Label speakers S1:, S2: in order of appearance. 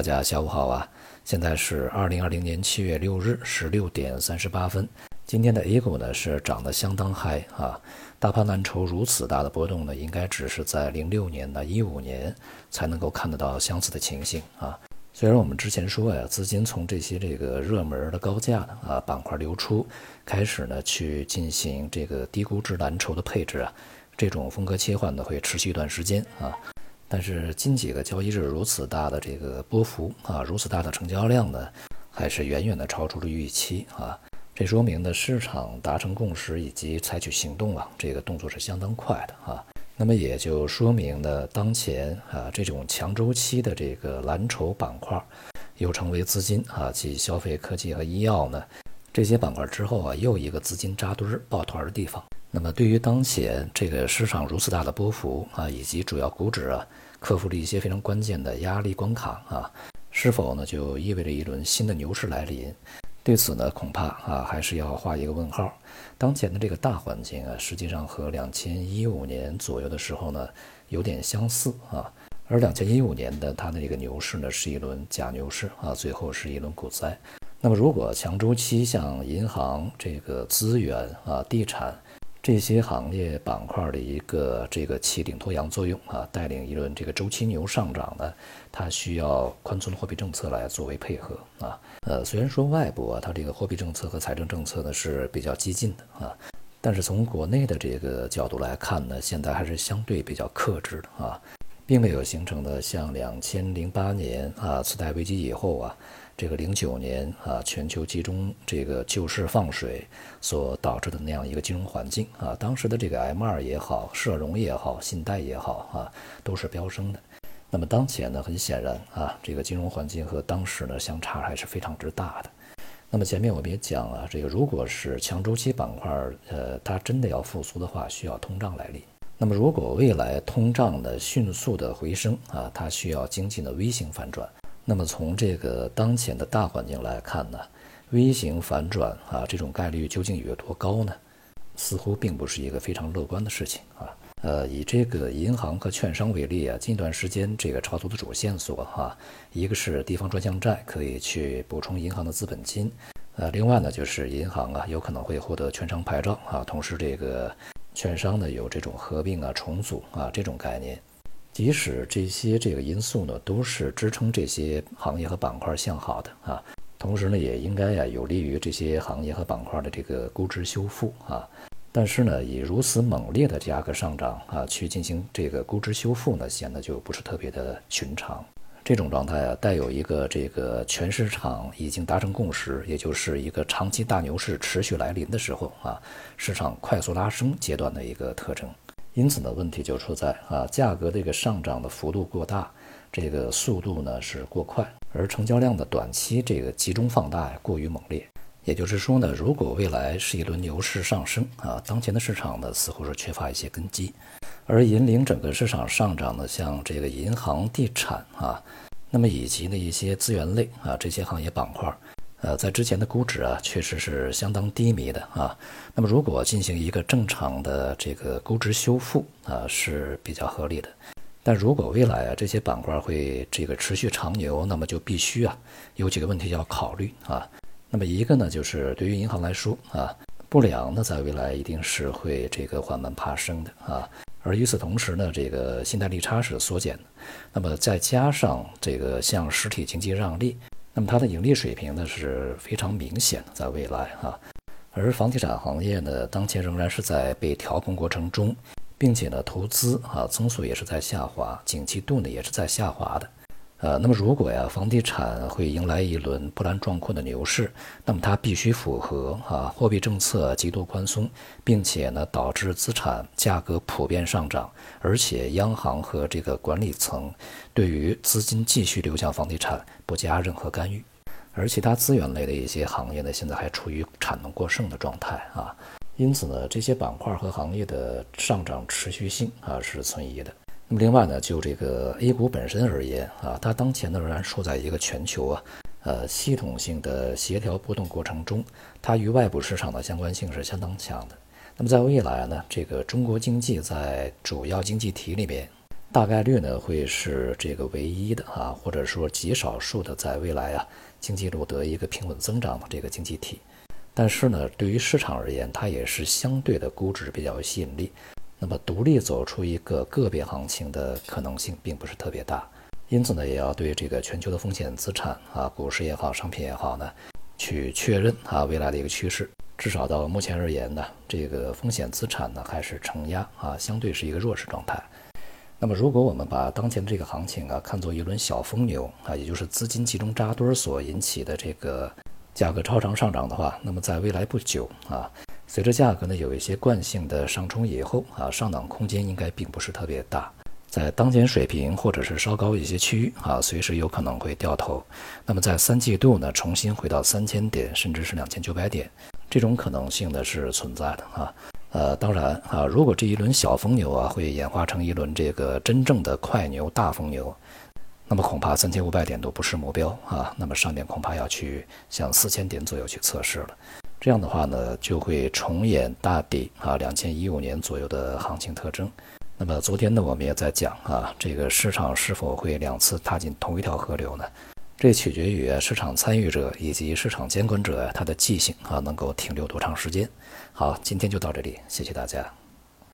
S1: 大家下午好啊！现在是二零二零年七月六日十六点三十八分。今天的 A 股呢是涨得相当嗨啊！大盘蓝筹如此大的波动呢，应该只是在零六年呢、一五年才能够看得到相似的情形啊。虽然我们之前说呀，资金从这些这个热门的高价的啊板块流出，开始呢去进行这个低估值蓝筹的配置啊，这种风格切换呢会持续一段时间啊。但是近几个交易日如此大的这个波幅啊，如此大的成交量呢，还是远远的超出了预期啊。这说明呢，市场达成共识以及采取行动啊，这个动作是相当快的啊。那么也就说明呢，当前啊这种强周期的这个蓝筹板块，又成为资金啊，及消费、科技和医药呢这些板块之后啊，又一个资金扎堆儿抱团的地方。那么对于当前这个市场如此大的波幅啊，以及主要股指啊克服了一些非常关键的压力关卡啊，是否呢就意味着一轮新的牛市来临？对此呢，恐怕啊还是要画一个问号。当前的这个大环境啊，实际上和两千一五年左右的时候呢有点相似啊，而两千一五年的它的这个牛市呢是一轮假牛市啊，最后是一轮股灾。那么如果强周期像银行、这个资源啊、地产，这些行业板块的一个这个起领脱阳作用啊，带领一轮这个周期牛上涨呢，它需要宽松的货币政策来作为配合啊。呃，虽然说外部啊，它这个货币政策和财政政策呢是比较激进的啊，但是从国内的这个角度来看呢，现在还是相对比较克制的啊，并没有形成的像两千零八年啊次贷危机以后啊。这个零九年啊，全球集中这个救市放水所导致的那样一个金融环境啊，当时的这个 M 二也好，社融也好，信贷也好啊，都是飙升的。那么当前呢，很显然啊，这个金融环境和当时呢相差还是非常之大的。那么前面我们也讲了，这个如果是强周期板块，呃，它真的要复苏的话，需要通胀来临。那么如果未来通胀的迅速的回升啊，它需要经济的 V 型反转。那么从这个当前的大环境来看呢，V 型反转啊，这种概率究竟有多高呢？似乎并不是一个非常乐观的事情啊。呃，以这个银行和券商为例啊，近段时间这个炒作的主线索哈，一个是地方专项债可以去补充银行的资本金，呃，另外呢就是银行啊有可能会获得券商牌照啊，同时这个券商呢有这种合并啊重组啊这种概念。即使这些这个因素呢，都是支撑这些行业和板块向好的啊，同时呢，也应该呀有利于这些行业和板块的这个估值修复啊。但是呢，以如此猛烈的价格上涨啊，去进行这个估值修复呢，显得就不是特别的寻常。这种状态啊，带有一个这个全市场已经达成共识，也就是一个长期大牛市持续来临的时候啊，市场快速拉升阶段的一个特征。因此呢，问题就出在啊，价格这个上涨的幅度过大，这个速度呢是过快，而成交量的短期这个集中放大过于猛烈。也就是说呢，如果未来是一轮牛市上升啊，当前的市场呢似乎是缺乏一些根基，而引领整个市场上涨的，像这个银行、地产啊，那么以及呢一些资源类啊这些行业板块。呃，在之前的估值啊，确实是相当低迷的啊。那么，如果进行一个正常的这个估值修复啊，是比较合理的。但如果未来啊这些板块会这个持续长牛，那么就必须啊有几个问题要考虑啊。那么一个呢，就是对于银行来说啊，不良呢在未来一定是会这个缓慢爬升的啊。而与此同时呢，这个信贷利差是缩减的。那么再加上这个向实体经济让利。那么它的盈利水平呢是非常明显的，在未来哈，而房地产行业呢，当前仍然是在被调控过程中，并且呢，投资啊增速也是在下滑，景气度呢也是在下滑的。呃，那么如果呀，房地产会迎来一轮波澜壮阔的牛市，那么它必须符合啊货币政策极度宽松，并且呢导致资产价格普遍上涨，而且央行和这个管理层对于资金继续流向房地产不加任何干预，而其他资源类的一些行业呢，现在还处于产能过剩的状态啊，因此呢，这些板块和行业的上涨持续性啊是存疑的。那么另外呢，就这个 A 股本身而言啊，它当前呢仍然处在一个全球啊，呃系统性的协调波动过程中，它与外部市场的相关性是相当强的。那么在未来呢，这个中国经济在主要经济体里面，大概率呢会是这个唯一的啊，或者说极少数的在未来啊经济路得一个平稳增长的这个经济体。但是呢，对于市场而言，它也是相对的估值比较有吸引力。那么独立走出一个个别行情的可能性并不是特别大。因此呢，也要对这个全球的风险资产啊，股市也好，商品也好呢，去确认啊未来的一个趋势。至少到目前而言呢，这个风险资产呢还是承压啊，相对是一个弱势状态。那么，如果我们把当前的这个行情啊看作一轮小疯牛啊，也就是资金集中扎堆所引起的这个价格超常上涨的话，那么在未来不久啊，随着价格呢有一些惯性的上冲以后啊，上档空间应该并不是特别大，在当前水平或者是稍高一些区域啊，随时有可能会掉头。那么在三季度呢，重新回到三千点甚至是两千九百点，这种可能性呢是存在的啊。呃，当然啊，如果这一轮小疯牛啊会演化成一轮这个真正的快牛大疯牛，那么恐怕三千五百点都不是目标啊，那么上面恐怕要去向四千点左右去测试了。这样的话呢，就会重演大底啊两千一五年左右的行情特征。那么昨天呢，我们也在讲啊，这个市场是否会两次踏进同一条河流呢？这取决于市场参与者以及市场监管者他的记性啊，能够停留多长时间。好，今天就到这里，谢谢大家。